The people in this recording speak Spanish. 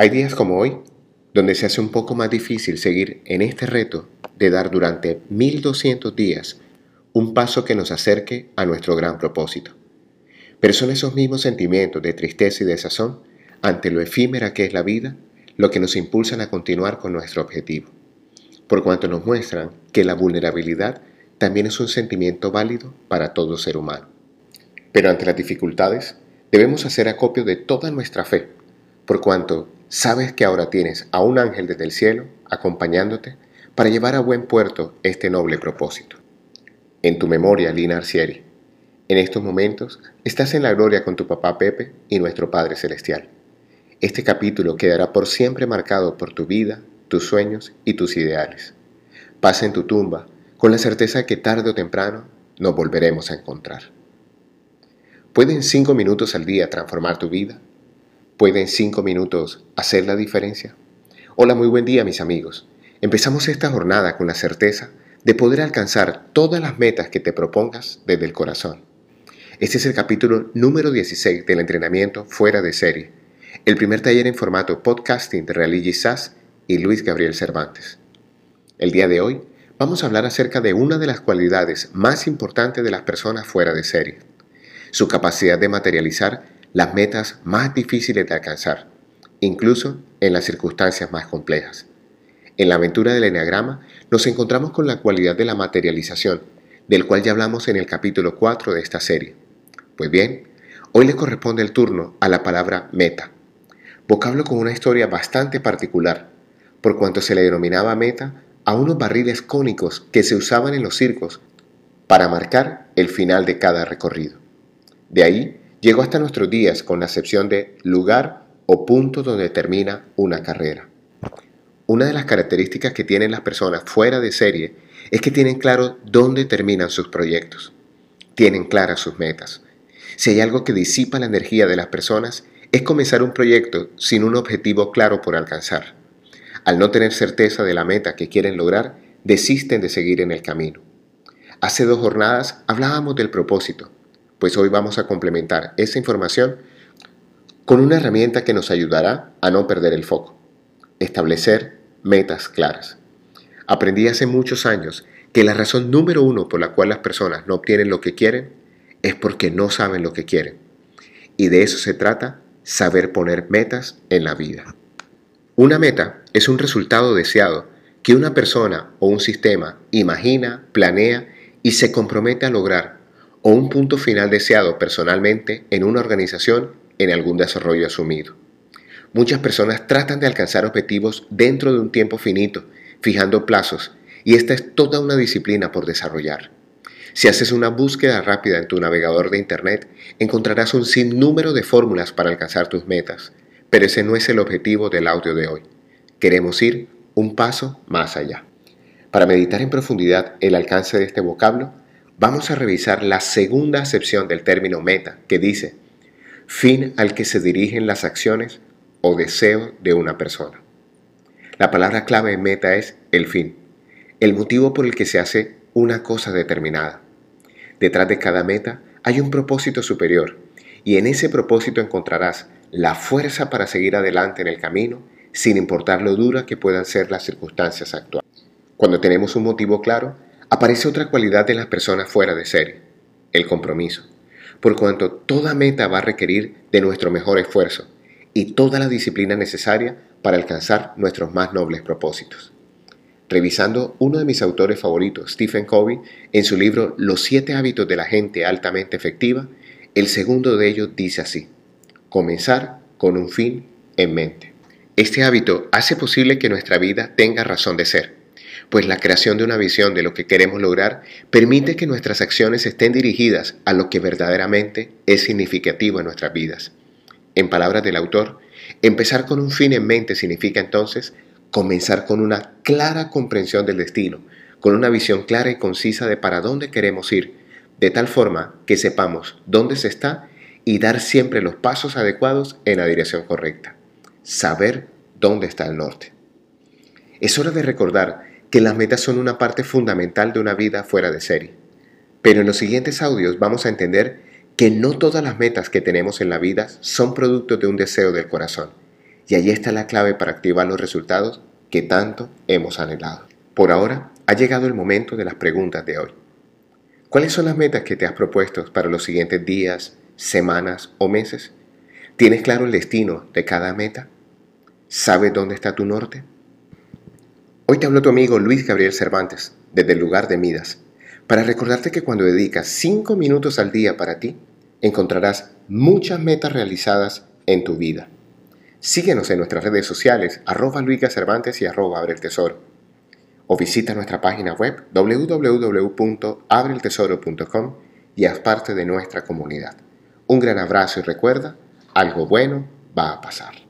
Hay días como hoy donde se hace un poco más difícil seguir en este reto de dar durante 1200 días un paso que nos acerque a nuestro gran propósito. Pero son esos mismos sentimientos de tristeza y desazón ante lo efímera que es la vida lo que nos impulsan a continuar con nuestro objetivo, por cuanto nos muestran que la vulnerabilidad también es un sentimiento válido para todo ser humano. Pero ante las dificultades, debemos hacer acopio de toda nuestra fe, por cuanto sabes que ahora tienes a un ángel desde el cielo acompañándote para llevar a buen puerto este noble propósito. En tu memoria, Lina Arcieri, en estos momentos estás en la gloria con tu papá Pepe y nuestro Padre Celestial. Este capítulo quedará por siempre marcado por tu vida, tus sueños y tus ideales. Pasa en tu tumba con la certeza de que tarde o temprano nos volveremos a encontrar. ¿Pueden cinco minutos al día transformar tu vida? ¿Pueden cinco minutos hacer la diferencia? Hola, muy buen día mis amigos. Empezamos esta jornada con la certeza de poder alcanzar todas las metas que te propongas desde el corazón. Este es el capítulo número 16 del entrenamiento fuera de serie el primer taller en formato podcasting de Realigi Sass y Luis Gabriel Cervantes. El día de hoy vamos a hablar acerca de una de las cualidades más importantes de las personas fuera de serie, su capacidad de materializar las metas más difíciles de alcanzar, incluso en las circunstancias más complejas. En la aventura del Enneagrama nos encontramos con la cualidad de la materialización, del cual ya hablamos en el capítulo 4 de esta serie. Pues bien, hoy le corresponde el turno a la palabra meta vocablo con una historia bastante particular, por cuanto se le denominaba meta a unos barriles cónicos que se usaban en los circos para marcar el final de cada recorrido. De ahí llegó hasta nuestros días con la acepción de lugar o punto donde termina una carrera. Una de las características que tienen las personas fuera de serie es que tienen claro dónde terminan sus proyectos. Tienen claras sus metas. Si hay algo que disipa la energía de las personas es comenzar un proyecto sin un objetivo claro por alcanzar. Al no tener certeza de la meta que quieren lograr, desisten de seguir en el camino. Hace dos jornadas hablábamos del propósito, pues hoy vamos a complementar esa información con una herramienta que nos ayudará a no perder el foco, establecer metas claras. Aprendí hace muchos años que la razón número uno por la cual las personas no obtienen lo que quieren es porque no saben lo que quieren. Y de eso se trata saber poner metas en la vida. Una meta es un resultado deseado que una persona o un sistema imagina, planea y se compromete a lograr, o un punto final deseado personalmente en una organización en algún desarrollo asumido. Muchas personas tratan de alcanzar objetivos dentro de un tiempo finito, fijando plazos, y esta es toda una disciplina por desarrollar. Si haces una búsqueda rápida en tu navegador de Internet, encontrarás un sinnúmero de fórmulas para alcanzar tus metas, pero ese no es el objetivo del audio de hoy. Queremos ir un paso más allá. Para meditar en profundidad el alcance de este vocablo, vamos a revisar la segunda acepción del término meta, que dice, fin al que se dirigen las acciones o deseo de una persona. La palabra clave en meta es el fin, el motivo por el que se hace una cosa determinada. Detrás de cada meta hay un propósito superior y en ese propósito encontrarás la fuerza para seguir adelante en el camino sin importar lo dura que puedan ser las circunstancias actuales. Cuando tenemos un motivo claro, aparece otra cualidad de las personas fuera de serie, el compromiso, por cuanto toda meta va a requerir de nuestro mejor esfuerzo y toda la disciplina necesaria para alcanzar nuestros más nobles propósitos revisando uno de mis autores favoritos, Stephen Covey, en su libro Los siete hábitos de la gente altamente efectiva, el segundo de ellos dice así, comenzar con un fin en mente. Este hábito hace posible que nuestra vida tenga razón de ser, pues la creación de una visión de lo que queremos lograr permite que nuestras acciones estén dirigidas a lo que verdaderamente es significativo en nuestras vidas. En palabras del autor, empezar con un fin en mente significa entonces comenzar con una clara comprensión del destino, con una visión clara y concisa de para dónde queremos ir, de tal forma que sepamos dónde se está y dar siempre los pasos adecuados en la dirección correcta. Saber dónde está el norte. Es hora de recordar que las metas son una parte fundamental de una vida fuera de serie. Pero en los siguientes audios vamos a entender que no todas las metas que tenemos en la vida son producto de un deseo del corazón Y ahí está la clave para activar los resultados que tanto hemos anhelado. Por ahora, ha llegado el momento de las preguntas de hoy. ¿Cuáles son las metas que te has propuesto para los siguientes días, semanas o meses? ¿Tienes claro el destino de cada meta? ¿Sabes dónde está tu norte? Hoy te habló tu amigo Luis Gabriel Cervantes, desde el lugar de Midas, para recordarte que cuando dedicas 5 minutos al día para ti, encontrarás muchas metas realizadas en tu vida. Síguenos en nuestras redes sociales, arroba Luica Cervantes y arroba Abre el Tesoro. O visita nuestra página web www.abreltesoro.com y haz parte de nuestra comunidad. Un gran abrazo y recuerda, algo bueno va a pasar.